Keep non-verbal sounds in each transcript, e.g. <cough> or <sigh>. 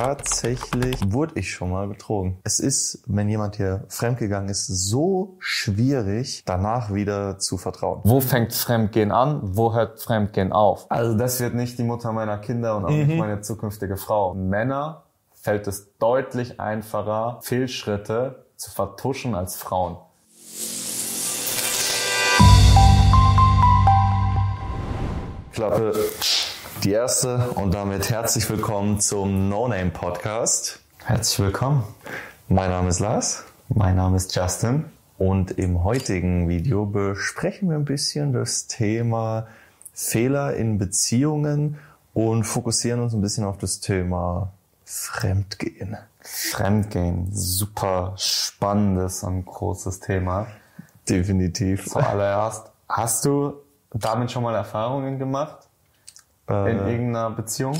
tatsächlich wurde ich schon mal betrogen. Es ist, wenn jemand hier fremdgegangen ist, so schwierig, danach wieder zu vertrauen. Wo fängt Fremdgehen an? Wo hört Fremdgehen auf? Also das wird nicht die Mutter meiner Kinder und auch mhm. nicht meine zukünftige Frau. Männer fällt es deutlich einfacher, Fehlschritte zu vertuschen als Frauen. Klappe die erste und damit herzlich willkommen zum No Name Podcast. Herzlich willkommen. Mein Name ist Lars. Mein Name ist Justin. Und im heutigen Video besprechen wir ein bisschen das Thema Fehler in Beziehungen und fokussieren uns ein bisschen auf das Thema Fremdgehen. Fremdgehen, super spannendes und großes Thema. Definitiv. Zuallererst, hast du damit schon mal Erfahrungen gemacht? Äh, in irgendeiner Beziehung?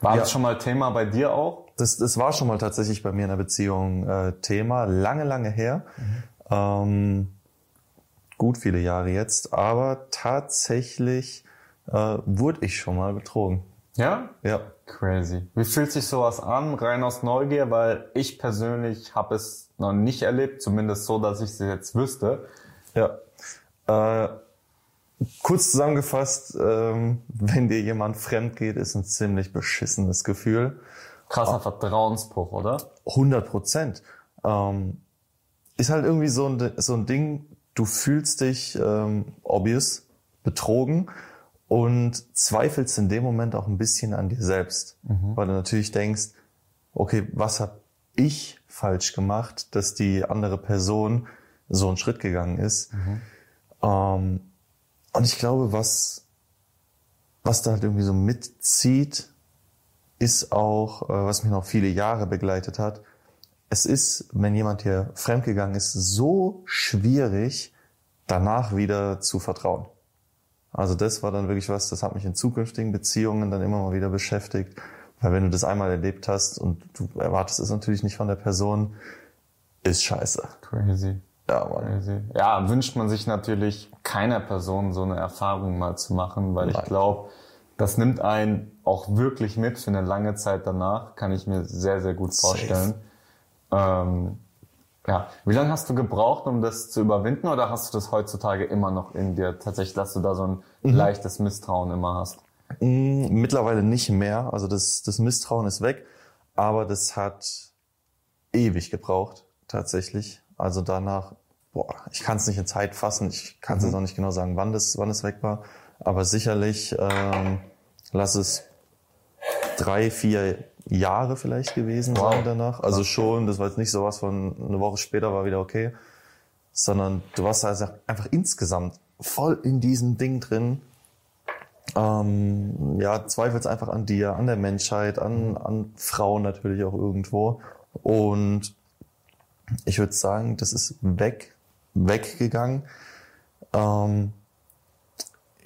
War ja. das schon mal Thema bei dir auch? Das, das war schon mal tatsächlich bei mir in der Beziehung äh, Thema, lange, lange her. Mhm. Ähm, gut viele Jahre jetzt, aber tatsächlich äh, wurde ich schon mal betrogen. Ja? Ja. Crazy. Wie fühlt sich sowas an, rein aus Neugier? Weil ich persönlich habe es noch nicht erlebt, zumindest so, dass ich es jetzt wüsste. Ja. Äh, Kurz zusammengefasst, ähm, wenn dir jemand fremd geht, ist ein ziemlich beschissenes Gefühl. Krasser Vertrauensbruch, oder? 100 Prozent. Ähm, ist halt irgendwie so ein, so ein Ding, du fühlst dich ähm, obvious, betrogen und zweifelst in dem Moment auch ein bisschen an dir selbst. Mhm. Weil du natürlich denkst, okay, was hab ich falsch gemacht, dass die andere Person so einen Schritt gegangen ist. Mhm. Ähm, und ich glaube, was, was da halt irgendwie so mitzieht, ist auch, äh, was mich noch viele Jahre begleitet hat. Es ist, wenn jemand hier fremdgegangen ist, so schwierig, danach wieder zu vertrauen. Also das war dann wirklich was, das hat mich in zukünftigen Beziehungen dann immer mal wieder beschäftigt. Weil wenn du das einmal erlebt hast und du erwartest es natürlich nicht von der Person, ist scheiße. Crazy. Ja, Mann. Ja, wünscht man sich natürlich keiner Person so eine Erfahrung mal zu machen, weil Nein. ich glaube, das nimmt einen auch wirklich mit für eine lange Zeit danach, kann ich mir sehr, sehr gut vorstellen. Ähm, ja, wie lange hast du gebraucht, um das zu überwinden, oder hast du das heutzutage immer noch in dir tatsächlich, dass du da so ein mhm. leichtes Misstrauen immer hast? Mm, mittlerweile nicht mehr. Also das, das Misstrauen ist weg, aber das hat ewig gebraucht, tatsächlich. Also danach, boah, ich kann es nicht in Zeit fassen, ich kann es mhm. jetzt auch nicht genau sagen, wann das, wann es weg war, aber sicherlich ähm, lass es drei, vier Jahre vielleicht gewesen wow. sein danach. Also schon, das war jetzt nicht so was von eine Woche später war wieder okay, sondern du warst also einfach insgesamt voll in diesem Ding drin. Ähm, ja, zweifelst einfach an dir, an der Menschheit, an, an Frauen natürlich auch irgendwo. Und ich würde sagen, das ist weg, weggegangen, ähm,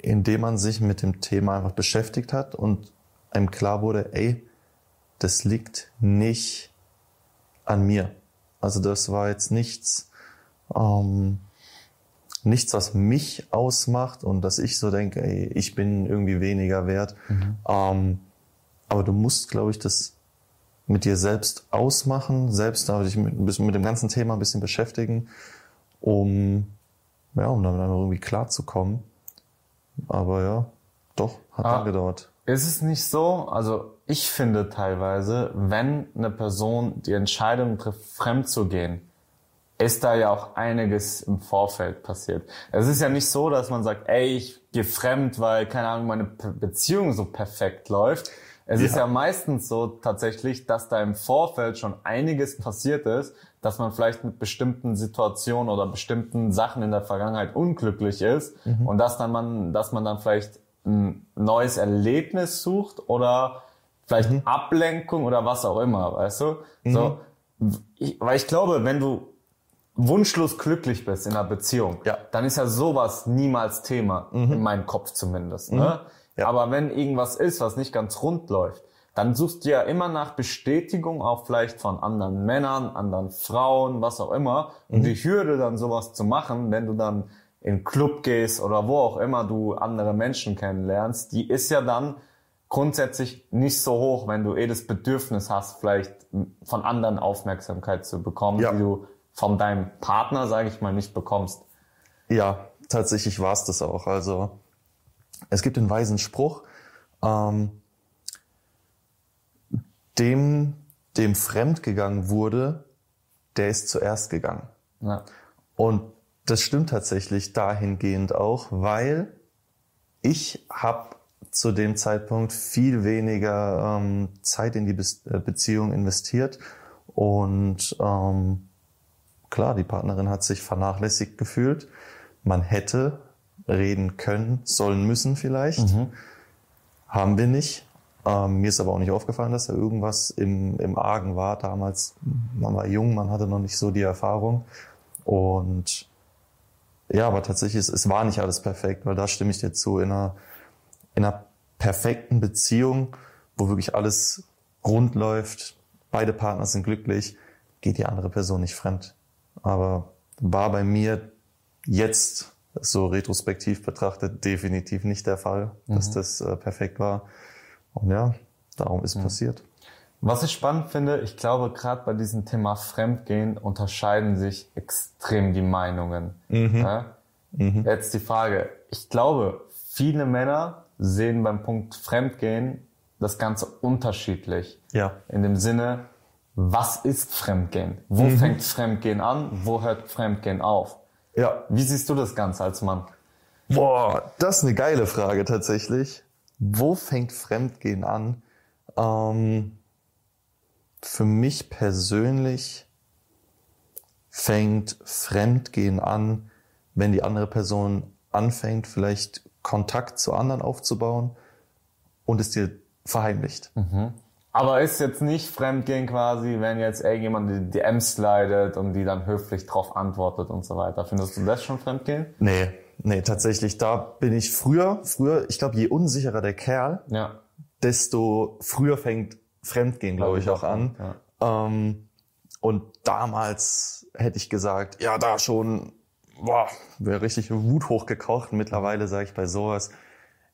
indem man sich mit dem Thema einfach beschäftigt hat und einem klar wurde, ey, das liegt nicht an mir. Also das war jetzt nichts, ähm, nichts, was mich ausmacht und dass ich so denke, ey, ich bin irgendwie weniger wert. Mhm. Ähm, aber du musst, glaube ich, das mit dir selbst ausmachen, selbst dich mit, mit dem ganzen Thema ein bisschen beschäftigen, um, ja, um damit einfach irgendwie klarzukommen. Aber ja, doch, hat ah, gedauert. Ist es nicht so? Also ich finde teilweise, wenn eine Person die Entscheidung trifft, fremd zu gehen, ist da ja auch einiges im Vorfeld passiert. Es ist ja nicht so, dass man sagt, ey, ich gehe fremd, weil, keine Ahnung, meine Beziehung so perfekt läuft, es ja. ist ja meistens so tatsächlich, dass da im Vorfeld schon einiges passiert ist, dass man vielleicht mit bestimmten Situationen oder bestimmten Sachen in der Vergangenheit unglücklich ist mhm. und dass dann man, dass man dann vielleicht ein neues Erlebnis sucht oder vielleicht mhm. Ablenkung oder was auch immer, weißt du? Mhm. So, ich, weil ich glaube, wenn du wunschlos glücklich bist in einer Beziehung, ja. dann ist ja sowas niemals Thema, mhm. in meinem Kopf zumindest. Ne? Mhm. Ja. Aber wenn irgendwas ist, was nicht ganz rund läuft, dann suchst du ja immer nach Bestätigung auch vielleicht von anderen Männern, anderen Frauen, was auch immer. Und mhm. die Hürde dann sowas zu machen, wenn du dann in Club gehst oder wo auch immer du andere Menschen kennenlernst, die ist ja dann grundsätzlich nicht so hoch, wenn du eh das Bedürfnis hast, vielleicht von anderen Aufmerksamkeit zu bekommen, Ja. die du von deinem Partner, sage ich mal, nicht bekommst. Ja, tatsächlich war es das auch. Also es gibt den weisen Spruch, ähm, dem, dem fremd gegangen wurde, der ist zuerst gegangen. Ja. Und das stimmt tatsächlich dahingehend auch, weil ich habe zu dem Zeitpunkt viel weniger ähm, Zeit in die Be äh, Beziehung investiert und ähm, klar, die Partnerin hat sich vernachlässigt gefühlt. Man hätte reden können, sollen müssen vielleicht. Haben wir nicht. Ähm, mir ist aber auch nicht aufgefallen, dass da irgendwas im, im Argen war. Damals, man war jung, man hatte noch nicht so die Erfahrung. Und ja, aber tatsächlich, es, es war nicht alles perfekt, weil da stimme ich dir zu. In einer, in einer perfekten Beziehung, wo wirklich alles rund läuft, beide Partner sind glücklich, geht die andere Person nicht fremd. Aber war bei mir jetzt so retrospektiv betrachtet definitiv nicht der Fall, dass das äh, perfekt war. Und ja, darum ist passiert. Was ich spannend finde, ich glaube, gerade bei diesem Thema Fremdgehen unterscheiden sich extrem die Meinungen. Ja? Jetzt die Frage, ich glaube, viele Männer sehen beim Punkt Fremdgehen das Ganze unterschiedlich. Ja. In dem Sinne, was ist Fremdgehen? Wo fängt Fremdgehen an? Wo hört Fremdgehen auf? Ja. Wie siehst du das Ganze als Mann? Boah, das ist eine geile Frage tatsächlich. Wo fängt Fremdgehen an? Ähm, für mich persönlich fängt Fremdgehen an, wenn die andere Person anfängt, vielleicht Kontakt zu anderen aufzubauen und es dir verheimlicht. Aber ist jetzt nicht Fremdgehen quasi, wenn jetzt irgendjemand die DMs slidet und die dann höflich drauf antwortet und so weiter. Findest du das schon Fremdgehen? Nee, nee, tatsächlich, da bin ich früher, früher, ich glaube, je unsicherer der Kerl, Ja. desto früher fängt Fremdgehen, glaube ich, auch an. Ja. Ähm, und damals hätte ich gesagt, ja, da schon, boah, wäre richtig Wut hochgekocht. Mittlerweile sage ich bei sowas,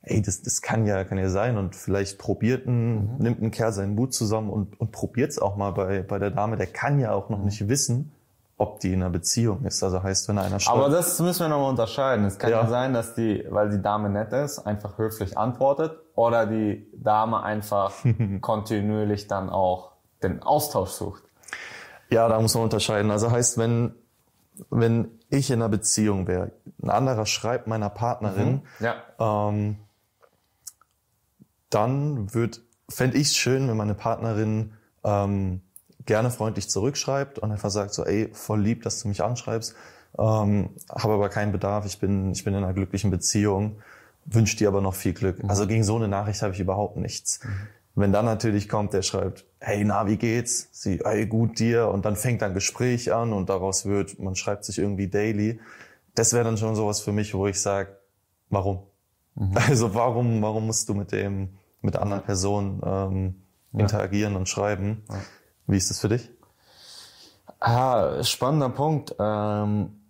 ey, das, das kann ja, kann ja sein. Und vielleicht probiert ein, nimmt ein Kerl seinen Mut zusammen und, und probiert's auch mal bei, bei der Dame. Der kann ja auch noch nicht wissen, ob die in einer Beziehung ist. Also heißt, wenn einer schreibt, Aber das müssen wir nochmal unterscheiden. Es kann ja. Ja. sein, dass die, weil die Dame nett ist, einfach höflich antwortet oder die Dame einfach <laughs> kontinuierlich dann auch den Austausch sucht. Ja, da muss man unterscheiden. Also heißt, wenn, wenn ich in einer Beziehung wäre, ein anderer schreibt meiner Partnerin, Ja. ähm, dann wird, fände ich es schön, wenn meine Partnerin ähm, gerne freundlich zurückschreibt und einfach sagt so, ey, voll lieb, dass du mich anschreibst, ähm, habe aber keinen Bedarf, ich bin, ich bin in einer glücklichen Beziehung, wünsche dir aber noch viel Glück. Also gegen so eine Nachricht habe ich überhaupt nichts. Wenn dann natürlich kommt, der schreibt, hey, na, wie geht's? Sie, hey, gut dir. Und dann fängt ein Gespräch an und daraus wird, man schreibt sich irgendwie daily. Das wäre dann schon sowas für mich, wo ich sage, warum? <laughs> Also warum, warum musst du mit dem, mit der anderen Person ähm, interagieren und schreiben? Wie ist das für dich? Ah, spannender Punkt. Ähm,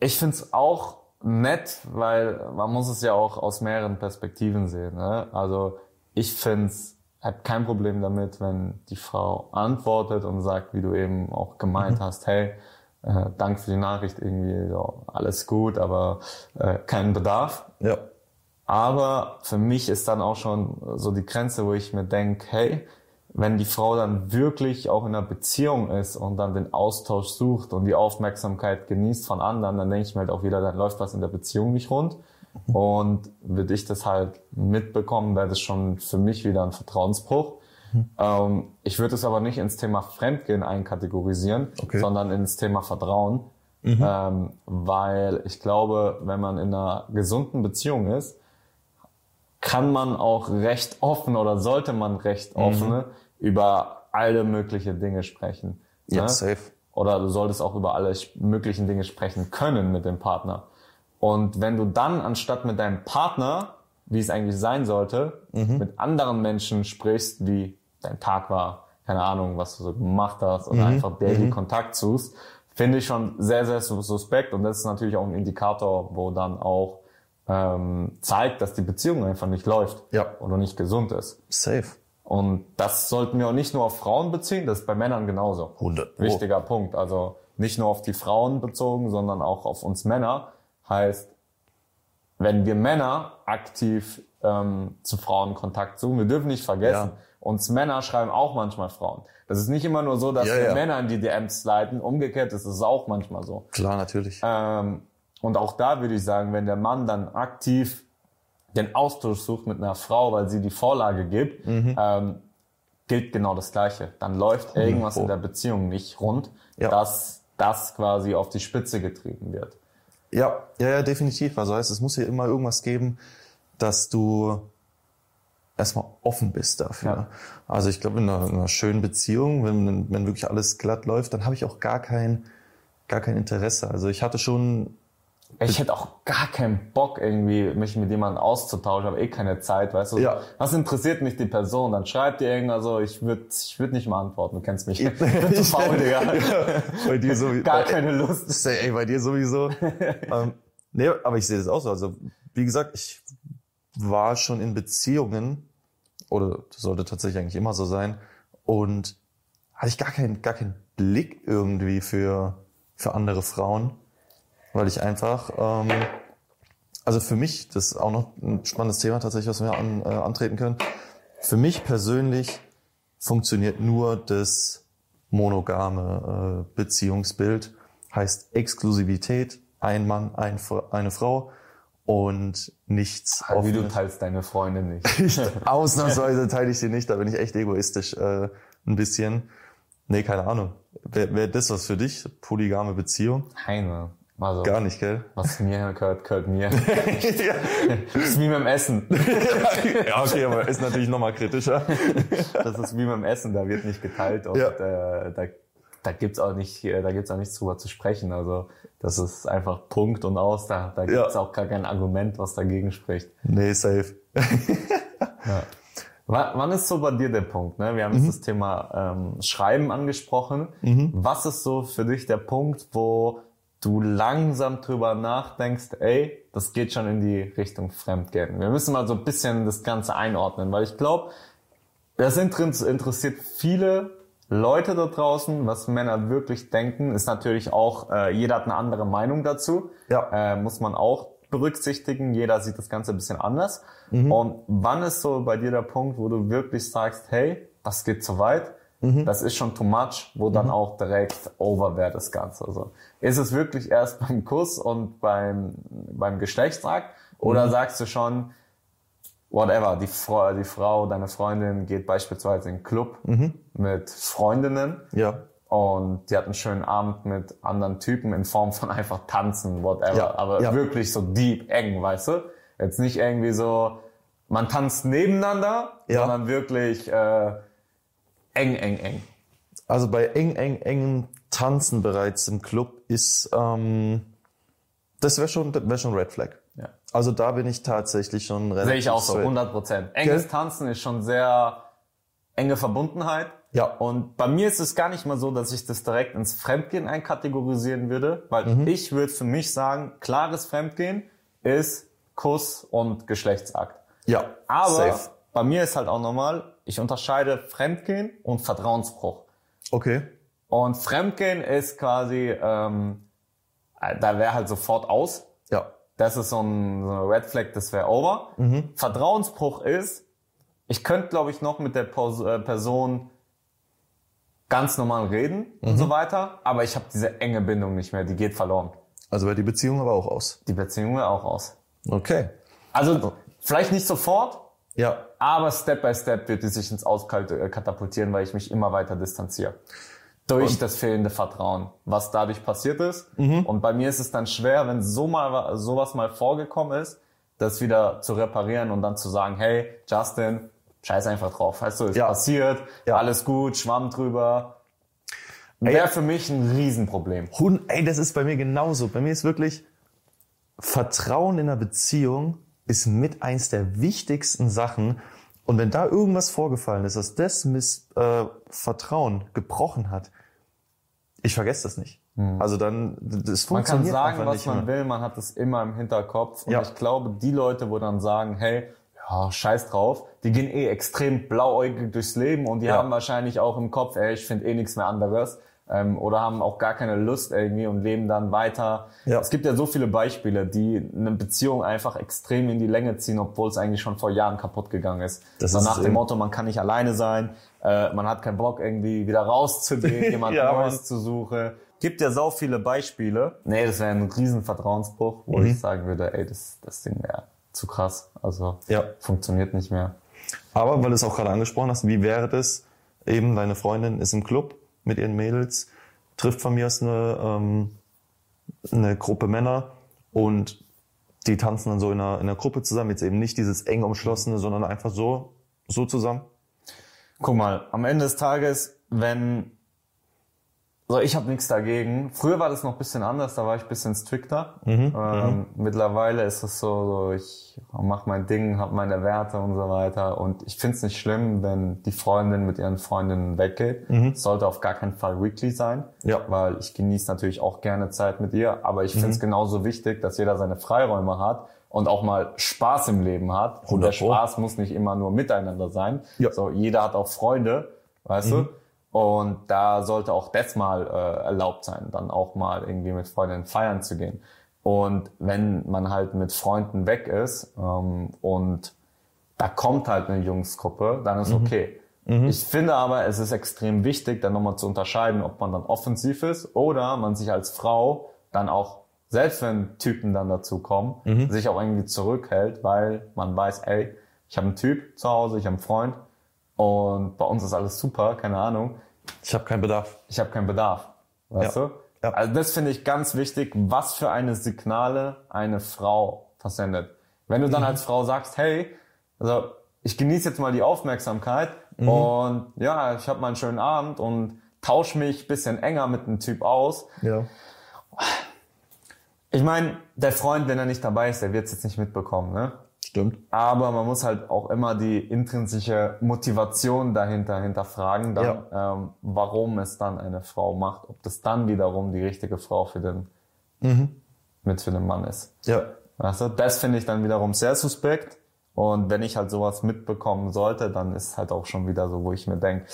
ich find's auch nett, weil man muss es ja auch aus mehreren Perspektiven sehen. Ne? Also ich find's hab kein Problem damit, wenn die Frau antwortet und sagt, wie du eben auch gemeint hast, hey, äh, danke für die Nachricht, irgendwie so, alles gut, aber äh, keinen Bedarf. Ja. Aber für mich ist dann auch schon so die Grenze, wo ich mir denke, hey, wenn die Frau dann wirklich auch in einer Beziehung ist und dann den Austausch sucht und die Aufmerksamkeit genießt von anderen, dann denke ich mir halt auch wieder, dann läuft was in der Beziehung nicht rund. Und würde ich das halt mitbekommen, wäre das schon für mich wieder ein Vertrauensbruch. Ähm, ich würde es aber nicht ins Thema Fremdgehen einkategorisieren, Okay. sondern ins Thema Vertrauen. Ähm, weil ich glaube, wenn man in einer gesunden Beziehung ist, kann man auch recht offen oder sollte man recht offen über alle mögliche Dinge sprechen. Ja, ne? safe. Oder du solltest auch über alle möglichen Dinge sprechen können mit dem Partner. Und wenn du dann anstatt mit deinem Partner, wie es eigentlich sein sollte, mit anderen Menschen sprichst, wie dein Tag war, keine Ahnung, was du so gemacht hast, oder einfach daily Kontakt suchst, finde ich schon sehr, sehr sus- suspekt. Und das ist natürlich auch ein Indikator, wo dann auch ähm, zeigt, dass die Beziehung einfach nicht läuft Ja. oder nicht gesund ist. Safe. Und das sollten wir auch nicht nur auf Frauen beziehen, das ist bei Männern genauso. 100 Pro. Wichtiger Punkt. Also nicht nur auf die Frauen bezogen, sondern auch auf uns Männer. Heißt, wenn wir Männer aktiv ähm, zu Frauen Kontakt suchen, wir dürfen nicht vergessen, Ja. uns Männer schreiben auch manchmal Frauen. Das ist nicht immer nur so, dass Ja, wir. Männer in die DMs leiten. Umgekehrt ist es auch manchmal so. Klar, natürlich. Ähm, und auch da würde ich sagen, wenn der Mann dann aktiv den Austausch sucht mit einer Frau, weil sie die Vorlage gibt, Mhm. ähm, gilt genau das Gleiche. Dann läuft irgendwas in der Beziehung nicht rund, Ja. dass das quasi auf die Spitze getrieben wird. Ja, ja, ja, definitiv. Also heißt, es muss hier immer irgendwas geben, dass du erstmal offen bist dafür. Ja. Also ich glaube, in einer, in einer schönen Beziehung, wenn, wenn wirklich alles glatt läuft, dann habe ich auch gar kein, gar kein Interesse. Also ich hatte schon, Ich hätte auch gar keinen Bock, irgendwie mich mit jemandem auszutauschen, habe eh keine Zeit, weißt du? Ja. Was interessiert mich die Person? Dann schreibt dir irgendwas so, ich würde ich würd nicht mal antworten, du kennst mich. Ich bin <laughs> zu faul, <laughs> Digga. bei dir so, Gar keine Lust. Ey, bei dir sowieso. <laughs> ähm, nee, aber ich sehe das auch so. Also, wie gesagt, ich war schon in Beziehungen, oder das sollte tatsächlich eigentlich immer so sein, und hatte ich gar keinen, gar keinen Blick irgendwie für, für andere Frauen, weil ich einfach, ähm, also für mich, das ist auch noch ein spannendes Thema tatsächlich, was wir an, äh, antreten können. Für mich persönlich funktioniert nur das monogame äh, Beziehungsbild, heißt Exklusivität, ein Mann, ein, eine Frau und nichts Wie du teilst deine Freunde nicht. <laughs> Ich, <laughs> ausnahmsweise teile ich sie nicht, da bin ich echt egoistisch äh, ein bisschen. Nee, keine Ahnung. Wäre wär das was für dich? Polygame Beziehung? Keine. Also, Gar nicht, gell? was mir gehört, gehört mir. ja. <laughs> <laughs> Das ist wie mit dem Essen. <laughs> ja, okay, aber ist natürlich nochmal kritischer. Das ist wie mit dem Essen, da wird nicht geteilt und Ja. äh, da, da gibt's auch nicht, äh, da gibt's auch nichts drüber zu sprechen. Also das ist einfach Punkt und aus. Da, da gibt's Ja. auch gar kein Argument, was dagegen spricht. Nee, safe. Wa- Wann ist so bei dir der Punkt? Ne? Wir haben Mhm. jetzt das Thema ähm, Schreiben angesprochen. Was ist so für dich der Punkt, wo du langsam drüber nachdenkst, ey, das geht schon in die Richtung Fremdgehen? Wir müssen mal so ein bisschen das Ganze einordnen, weil ich glaube, das inter- interessiert viele Leute da draußen, was Männer wirklich denken, ist natürlich auch, äh, jeder hat eine andere Meinung dazu. Ja. Äh, muss man auch berücksichtigen. Jeder sieht das Ganze ein bisschen anders. Und wann ist so bei dir der Punkt, wo du wirklich sagst, hey, das geht zu weit, das ist schon too much, wo dann auch direkt over wäre das Ganze. Also, ist es wirklich erst beim Kuss und beim, beim Geschlechtsakt oder sagst du schon, whatever, die Frau, die Frau, deine Freundin geht beispielsweise in den Club mit Freundinnen Ja. und die hat einen schönen Abend mit anderen Typen in Form von einfach tanzen, whatever. Ja, Aber ja. wirklich so deep, eng, weißt du? Jetzt nicht irgendwie so, man tanzt nebeneinander, sondern wirklich äh, eng, eng, eng. Also bei eng, eng, engen Tanzen bereits im Club ist, ähm, das wäre schon, wär schon Red Flag. Ja. Also da bin ich tatsächlich schon relativ Sehe ich auch so, straight. 100 Prozent. Enges Gell? Tanzen ist schon sehr enge Verbundenheit. Ja. Und bei mir ist es gar nicht mal so, dass ich das direkt ins Fremdgehen einkategorisieren würde, weil Mhm. ich würde für mich sagen, klares Fremdgehen ist Kuss und Geschlechtsakt. Ja, Aber safe. bei mir ist halt auch normal, ich unterscheide Fremdgehen und Vertrauensbruch. Okay. Und Fremdgehen ist quasi, ähm, äh, da wäre halt sofort aus. Ja. Das ist so ein, so eine Red Flag, das wäre over. Vertrauensbruch ist, ich könnte, glaube ich, noch mit der äh, Person ganz normal reden und so weiter, aber ich habe diese enge Bindung nicht mehr, die geht verloren. Also wäre die Beziehung aber auch aus. Die Beziehung wäre auch aus. Okay. Also vielleicht nicht sofort, Ja. Aber Step by Step wird die sich ins Auskalte äh, katapultieren, weil ich mich immer weiter distanziere. Durch das fehlende Vertrauen, was dadurch passiert ist. Und bei mir ist es dann schwer, wenn so mal wa- sowas mal vorgekommen ist, das wieder zu reparieren und dann zu sagen, hey, Justin, scheiß einfach drauf. Weißt du, ist Ja. passiert, Ja. alles gut, Schwamm drüber. Wäre für mich ein Riesenproblem. Hun, ey, das ist bei mir genauso. Bei mir ist wirklich Vertrauen in einer Beziehung ist mit eins der wichtigsten Sachen. Und wenn da irgendwas vorgefallen ist, dass das Miss, äh, Vertrauen gebrochen hat, ich vergesse das nicht. Also dann, das Man kann funktioniert sagen, was nicht man mehr. will, man hat es immer im Hinterkopf. Und Ja. ich glaube, die Leute, wo dann sagen, hey, ja, scheiß drauf, die gehen eh extrem blauäugig durchs Leben und die Ja. haben wahrscheinlich auch im Kopf, ey, ich finde eh nichts mehr anderes. Ähm, oder haben auch gar keine Lust irgendwie und leben dann weiter. Ja. Es gibt ja so viele Beispiele, die eine Beziehung einfach extrem in die Länge ziehen, obwohl es eigentlich schon vor Jahren kaputt gegangen ist. Das so nach dem eben. Motto, man kann nicht alleine sein, äh, man hat keinen Bock irgendwie wieder rauszugehen, <laughs> jemand Ja, Neues Mann. zu suchen. Gibt ja sau viele Beispiele. Nee, das wäre ein riesen Vertrauensbruch, wo Mhm. ich sagen würde, ey, das, das Ding wäre zu krass. Also Ja. funktioniert nicht mehr. Aber weil du es auch gerade angesprochen hast, wie wäre das, eben deine Freundin ist im Club mit ihren Mädels, trifft von mir aus eine, ähm, eine Gruppe Männer und die tanzen dann so in einer, in einer Gruppe zusammen, jetzt eben nicht dieses eng umschlossene, sondern einfach so, so zusammen. Guck mal, am Ende des Tages, wenn so, ich habe nichts dagegen. Früher war das noch ein bisschen anders, da war ich ein bisschen strikter. ähm, Mittlerweile ist es so, so ich mache mein Ding, habe meine Werte und so weiter. Und ich find's nicht schlimm, wenn die Freundin mit ihren Freundinnen weggeht. Sollte auf gar keinen Fall weekly sein, Ja. weil ich genieße natürlich auch gerne Zeit mit ihr. Aber ich find's genauso wichtig, dass jeder seine Freiräume hat und auch mal Spaß im Leben hat. Und der 100 Pro. Spaß muss nicht immer nur miteinander sein. Ja. So, jeder hat auch Freunde, weißt du? Und da sollte auch das mal äh, erlaubt sein, dann auch mal irgendwie mit Freundinnen feiern zu gehen. Und wenn man halt mit Freunden weg ist ähm, und da kommt halt eine Jungsgruppe, dann ist okay. Ich finde aber, es ist extrem wichtig, dann nochmal zu unterscheiden, ob man dann offensiv ist oder man sich als Frau dann auch, selbst wenn Typen dann dazu kommen, sich auch irgendwie zurückhält, weil man weiß, ey, ich habe einen Typ zu Hause, ich habe einen Freund und bei uns ist alles super, keine Ahnung Ich habe keinen Bedarf. ich habe keinen Bedarf. Weißt Ja. du? Ja. Also das finde ich ganz wichtig, was für eine Signale eine Frau versendet. Wenn du Mhm. dann als Frau sagst, hey, also ich genieße jetzt mal die Aufmerksamkeit Mhm. und ja, ich habe mal einen schönen Abend und tausch mich bisschen enger mit einem Typ aus. Ja. Ich meine, der Freund, wenn er nicht dabei ist, der wird es jetzt nicht mitbekommen, ne? Stimmt. Aber man muss halt auch immer die intrinsische Motivation dahinter hinterfragen, dann, ähm, warum es dann eine Frau macht, ob das dann wiederum die richtige Frau für den, mit für den Mann ist. Ja. Weißt du? Das finde ich dann wiederum sehr suspekt. Und wenn ich halt sowas mitbekommen sollte, dann ist es halt auch schon wieder so, wo ich mir denke,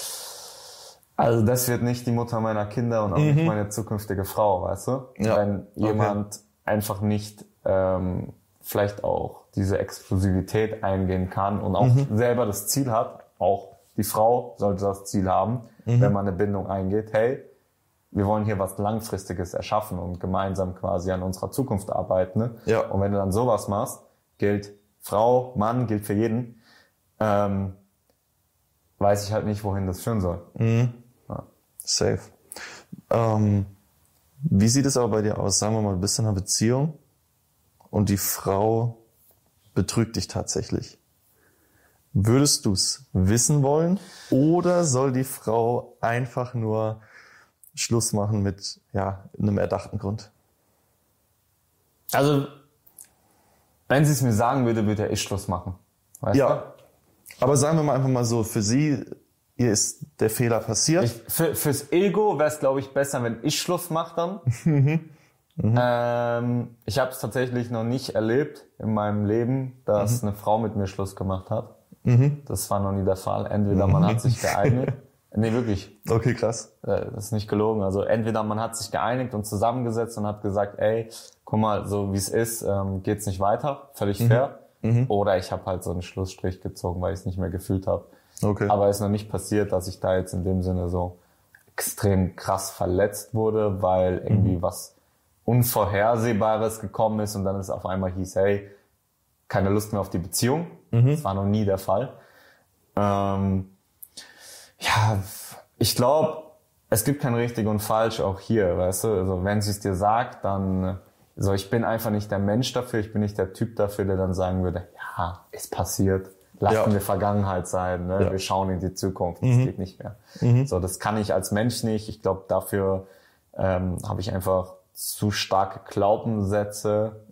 also das wird nicht die Mutter meiner Kinder und auch nicht meine zukünftige Frau, weißt du? Ja. Wenn jemand einfach nicht ähm, vielleicht auch diese Exklusivität eingehen kann und auch selber das Ziel hat, auch die Frau sollte das Ziel haben, wenn man eine Bindung eingeht, hey, wir wollen hier was Langfristiges erschaffen und gemeinsam quasi an unserer Zukunft arbeiten. Ne? Ja. Und wenn du dann sowas machst, gilt Frau, Mann, gilt für jeden, ähm, weiß ich halt nicht, wohin das führen soll. Safe. Ähm, wie sieht es aber bei dir aus? Sagen wir mal, du bist in einer Beziehung und die Frau betrügt dich tatsächlich. Würdest du es wissen wollen oder soll die Frau einfach nur Schluss machen mit ja, einem erdachten Grund? Also, wenn sie es mir sagen würde, würde er ich Schluss machen. Weißt Ja. Aber sagen wir mal einfach mal so, für sie, ihr ist der Fehler passiert. Ich, für, fürs Ego wäre es, glaube ich, besser, wenn ich Schluss mache dann. <laughs> Ähm, ich habe es tatsächlich noch nicht erlebt in meinem Leben, dass eine Frau mit mir Schluss gemacht hat. Das war noch nie der Fall. Entweder man hat sich <laughs> geeinigt. Nee, wirklich. okay, krass. Äh, Das ist nicht gelogen. Also entweder man hat sich geeinigt und zusammengesetzt und hat gesagt, ey, guck mal, so wie es ist, ähm, geht's nicht weiter, völlig fair. Oder ich habe halt so einen Schlussstrich gezogen, weil ich es nicht mehr gefühlt habe. Okay. Aber es ist noch nicht passiert, dass ich da jetzt in dem Sinne so extrem krass verletzt wurde, weil irgendwie was Unvorhersehbares gekommen ist und dann ist auf einmal hieß, hey, keine Lust mehr auf die Beziehung. Das war noch nie der Fall. Ähm, ja, ich glaube, es gibt kein richtig und falsch auch hier, weißt du. Also wenn sie es dir sagt, dann so, ich bin einfach nicht der Mensch dafür, ich bin nicht der Typ dafür, der dann sagen würde, ja, ist passiert, lassen Ja. wir Vergangenheit sein, ne? Ja. wir schauen in die Zukunft, das geht nicht mehr. So, das kann ich als Mensch nicht. Ich glaube, dafür ähm, habe ich einfach zu starke Glaubenssätze,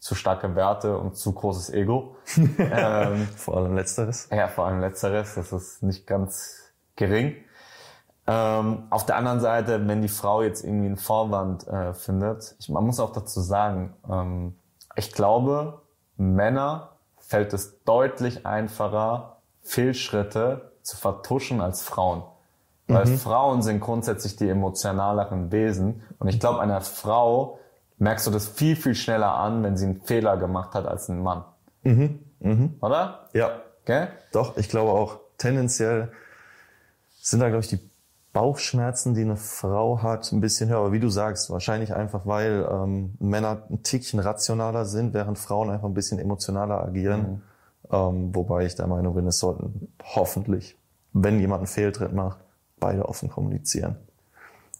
zu starke Werte und zu großes Ego. <laughs> ähm, Vor allem letzteres. ja, vor allem letzteres, das ist nicht ganz gering. Ähm, auf der anderen Seite, wenn die Frau jetzt irgendwie einen Vorwand äh, findet, ich, man muss auch dazu sagen, ähm, ich glaube, Männer fällt es deutlich einfacher, Fehlschritte zu vertuschen als Frauen. Weil Mhm. Frauen sind grundsätzlich die emotionaleren Wesen. Und ich glaube, einer Frau merkst du das viel, viel schneller an, wenn sie einen Fehler gemacht hat als ein Mann. Mhm. Oder? Ja, Gell? doch, ich glaube auch tendenziell sind da, glaube ich, die Bauchschmerzen, die eine Frau hat, ein bisschen höher. Aber wie du sagst, wahrscheinlich einfach, weil ähm, Männer ein Tickchen rationaler sind, während Frauen einfach ein bisschen emotionaler agieren. Ähm, wobei ich der Meinung bin, es sollten hoffentlich, wenn jemand einen Fehltritt macht, beide offen kommunizieren.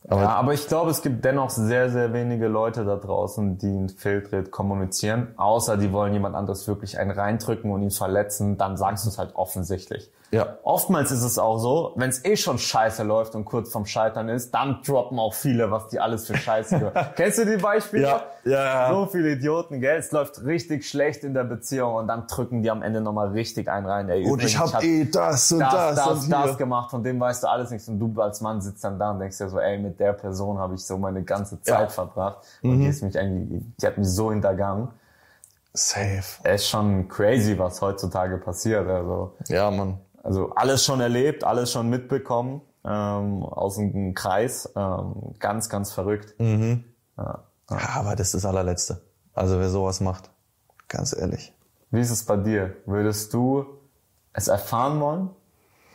Aber Ja, aber ich glaube, es gibt dennoch sehr, sehr wenige Leute da draußen, die einen Fehltritt kommunizieren. Außer die wollen jemand anderes wirklich einen reindrücken und ihn verletzen, dann sagst du es halt offensichtlich. Ja. Oftmals ist es auch so, wenn es eh schon scheiße läuft und kurz vorm Scheitern ist, dann droppen auch viele, was die alles für Scheiße gehört. <laughs> Kennst du die Beispiele? Ja, ja, ja. So viele Idioten, gell? Es läuft richtig schlecht in der Beziehung und dann drücken die am Ende nochmal richtig einen rein. Ey, und ich habe eh das und das, das, das, und das, hier. gemacht, von dem weißt du alles nichts. Und du als Mann sitzt dann da und denkst dir so, ey, mit der Person habe ich so meine ganze Zeit Ja. Mhm. verbracht. Und die ist mich eigentlich, die hat mich so hintergangen. Safe. Es ist schon crazy, was heutzutage passiert. Also, Ja, Mann. also alles schon erlebt, alles schon mitbekommen ähm, aus dem Kreis. Ähm, ganz, ganz verrückt. Ja, aber das ist das allerletzte. Also wer sowas macht, ganz ehrlich. Wie ist es bei dir? Würdest du es erfahren wollen?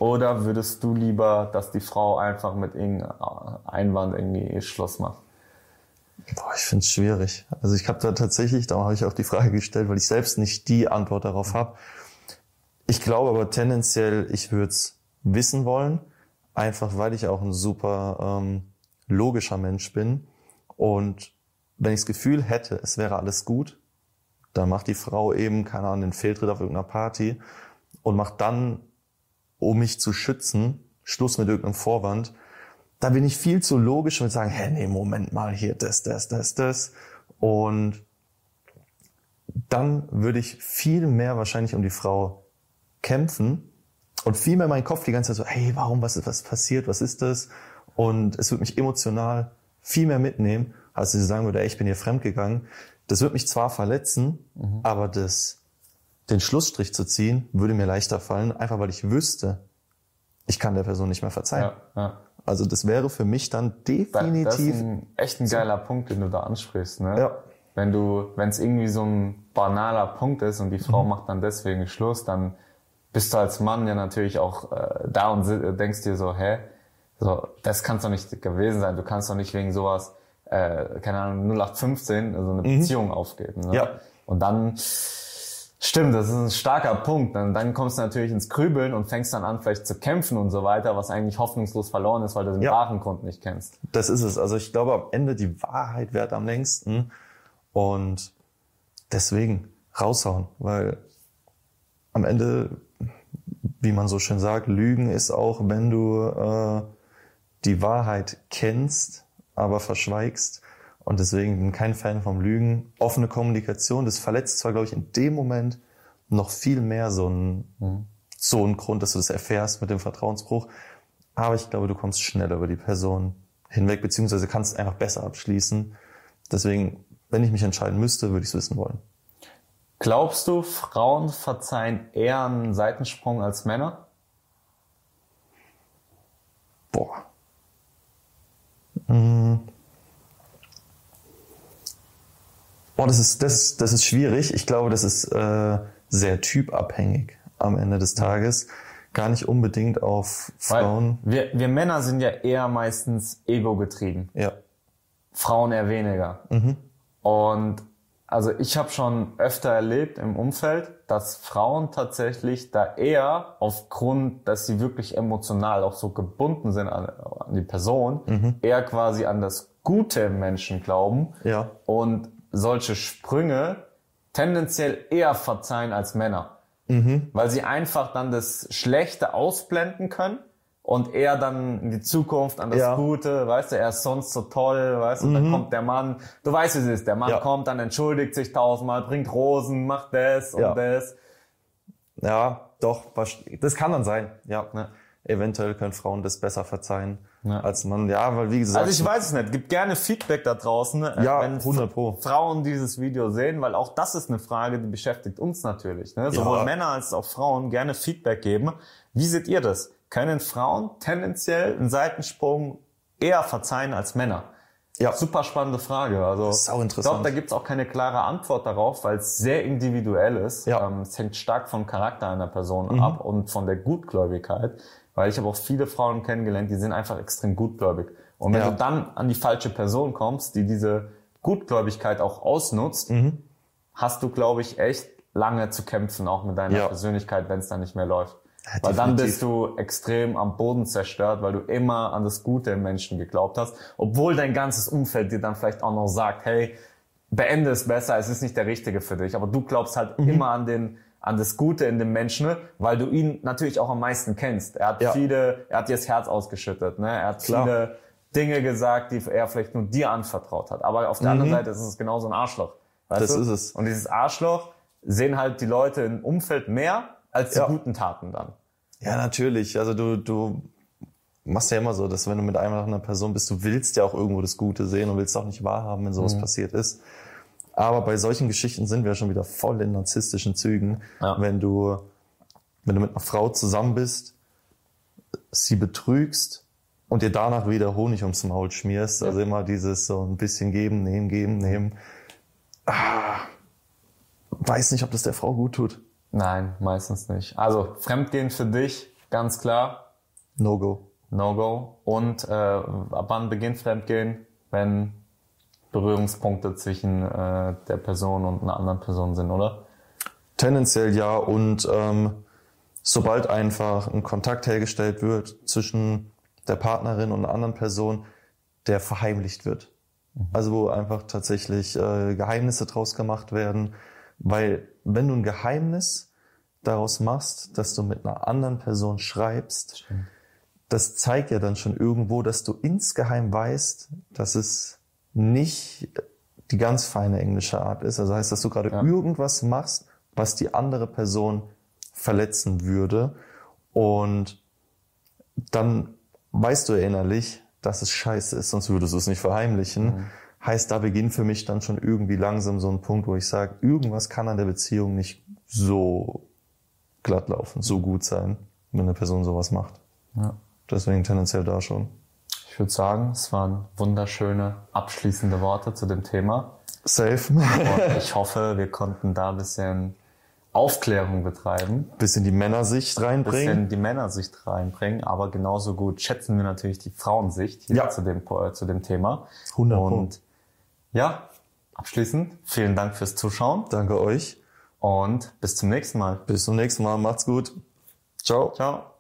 Oder würdest du lieber, dass die Frau einfach mit irgendeinem Einwand irgendwie Schluss macht? Boah, ich find's schwierig. Also ich habe da tatsächlich, darum habe ich auch die Frage gestellt, weil ich selbst nicht die Antwort darauf habe. Ich glaube aber tendenziell, ich würde es wissen wollen, einfach weil ich auch ein super ähm, logischer Mensch bin. Und wenn ich das Gefühl hätte, es wäre alles gut, dann macht die Frau eben, keine Ahnung, den Fehltritt auf irgendeiner Party und macht dann, um mich zu schützen, Schluss mit irgendeinem Vorwand. Da bin ich viel zu logisch und würde sagen, hä, nee, Moment mal, hier, das, das, das, das. Und dann würde ich viel mehr wahrscheinlich um die Frau kämpfen und viel mehr mein Kopf die ganze Zeit so, hey, warum, was ist, was passiert, was ist das? Und es würde mich emotional viel mehr mitnehmen, als sie sagen würde, ey, ich bin hier fremdgegangen. Das würde mich zwar verletzen, aber das, den Schlussstrich zu ziehen, würde mir leichter fallen, einfach weil ich wüsste, ich kann der Person nicht mehr verzeihen. ja. Also das wäre für mich dann Da- Das ist definitiv. ein, echt ein geiler Punkt, den du da ansprichst. Ne? Ja. Wenn du, wenn es irgendwie so ein banaler Punkt ist und die Mhm. Frau macht dann deswegen Schluss, dann bist du als Mann ja natürlich auch äh, da und denkst dir so, hä, so, das kann doch nicht gewesen sein. Du kannst doch nicht wegen sowas, äh, keine Ahnung, 0815 so eine Beziehung aufgeben. Ne? Mhm. Ja. Und dann Stimmt, das ist ein starker Punkt. Dann, dann kommst du natürlich ins Grübeln und fängst dann an, vielleicht zu kämpfen und so weiter, was eigentlich hoffnungslos verloren ist, weil du den Ja. wahren Grund nicht kennst. Das ist es. Also ich glaube, am Ende die Wahrheit währt am längsten. Und deswegen raushauen, weil am Ende, wie man so schön sagt, Lügen ist auch, wenn du äh, die Wahrheit kennst, aber verschweigst. Und deswegen bin ich kein Fan vom Lügen. Offene Kommunikation, das verletzt zwar, glaube ich, in dem Moment noch viel mehr so ein, so ein Grund, dass du das erfährst mit dem Vertrauensbruch. Aber ich glaube, du kommst schneller über die Person hinweg, beziehungsweise kannst einfach besser abschließen. Deswegen, wenn ich mich entscheiden müsste, würde ich es wissen wollen. Glaubst du, Frauen verzeihen eher einen Seitensprung als Männer? Boah. Mm. Boah, das ist, das, das ist schwierig. Ich glaube, das ist äh, sehr typabhängig am Ende des Tages. Gar nicht unbedingt auf Weil Frauen. wir, wir Männer sind ja eher meistens ego-getrieben. Ja. Frauen eher weniger. Und also ich habe schon öfter erlebt im Umfeld, dass Frauen tatsächlich da eher aufgrund, dass sie wirklich emotional auch so gebunden sind an, an die Person, eher quasi an das Gute Menschen glauben Ja. und solche Sprünge tendenziell eher verzeihen als Männer. Weil sie einfach dann das Schlechte ausblenden können und eher dann in die Zukunft an das Ja. Gute, weißt du, er ist sonst so toll, weißt du, dann kommt der Mann, du weißt, wie es ist, der Mann Ja. kommt, dann entschuldigt sich tausendmal, bringt Rosen, macht das und Ja. das. Ja, doch. Das kann dann sein. Ja. Ne? eventuell können Frauen das besser verzeihen Ja. als Mann. Ja, weil wie gesagt, Also ich weiß es nicht. Gibt gerne Feedback da draußen, äh, Ja, wenn 100 Pro. Frauen dieses Video sehen, weil auch das ist eine Frage, die beschäftigt uns natürlich. Ne? Sowohl Ja. Männer als auch Frauen gerne Feedback geben. Wie seht ihr das? Können Frauen tendenziell einen Seitensprung eher verzeihen als Männer? Ja. Super spannende Frage. Also ist sau ich interessant. glaube, da gibt's auch keine klare Antwort darauf, weil es sehr individuell ist. Ja. Ähm, es hängt stark vom Charakter einer Person Mhm. ab und von der Gutgläubigkeit. Weil ich habe auch viele Frauen kennengelernt, die sind einfach extrem gutgläubig. Und wenn Ja. du dann an die falsche Person kommst, die diese Gutgläubigkeit auch ausnutzt, Mhm. hast du, glaube ich, echt lange zu kämpfen, auch mit deiner Ja. Persönlichkeit, wenn es dann nicht mehr läuft. Ja, weil dann bist du extrem am Boden zerstört, weil du immer an das Gute im Menschen geglaubt hast, obwohl dein ganzes Umfeld dir dann vielleicht auch noch sagt, hey, beende es besser, es ist nicht der Richtige für dich. Aber du glaubst halt Mhm. immer an den an das Gute in dem Menschen, ne? weil du ihn natürlich auch am meisten kennst. Er hat Ja. viele, er hat dir das Herz ausgeschüttet, ne? Er hat Klar. viele Dinge gesagt, die er vielleicht nur dir anvertraut hat. Aber auf der anderen Seite ist es genauso ein Arschloch. Weißt Mhm. Das du? ist es. Und dieses Arschloch sehen halt die Leute im Umfeld mehr als die Ja. guten Taten dann. Ja, natürlich. Also du, du machst ja immer so, dass wenn du mit einer anderen Person bist, du willst ja auch irgendwo das Gute sehen und willst auch nicht wahrhaben, wenn sowas passiert ist. Aber bei solchen Geschichten sind wir schon wieder voll in narzisstischen Zügen. Ja. Wenn du, wenn du mit einer Frau zusammen bist, sie betrügst und dir danach wieder Honig ums Maul schmierst, also immer dieses so ein bisschen geben, nehmen, geben, nehmen. Ah, weiß nicht, ob das der Frau gut tut. Nein, meistens nicht. Also Fremdgehen für dich, ganz klar, No go. No-Go. Und äh, ab wann beginnt Fremdgehen? Wenn Berührungspunkte zwischen äh, der Person und einer anderen Person sind, oder? Tendenziell ja. Und ähm, sobald einfach ein Kontakt hergestellt wird zwischen der Partnerin und einer anderen Person, der verheimlicht wird. Also wo einfach tatsächlich äh, Geheimnisse draus gemacht werden. Weil wenn du ein Geheimnis daraus machst, dass du mit einer anderen Person schreibst, das zeigt ja dann schon irgendwo, dass du insgeheim weißt, dass es nicht die ganz feine englische Art ist. Also heißt, dass du gerade Ja. irgendwas machst, was die andere Person verletzen würde. Und dann weißt du innerlich, dass es scheiße ist, sonst würdest du es nicht verheimlichen. Heißt, da beginnt für mich dann schon irgendwie langsam so ein Punkt, wo ich sage, irgendwas kann an der Beziehung nicht so glatt laufen, so gut sein, wenn eine Person sowas macht. Ja. Deswegen tendenziell da schon. Ich würde sagen, es waren wunderschöne abschließende Worte zu dem Thema. Safe. Und ich hoffe, wir konnten da ein bisschen Aufklärung betreiben, Bisschen die Männersicht ein reinbringen. bisschen die Männersicht reinbringen, aber genauso gut schätzen wir natürlich die Frauensicht hier Ja. zu, dem, äh, zu dem Thema. 100 Pro. Und ja, abschließend, vielen Dank fürs Zuschauen Danke euch. und bis zum nächsten Mal. Bis zum nächsten Mal. Macht's gut. Ciao. Ciao.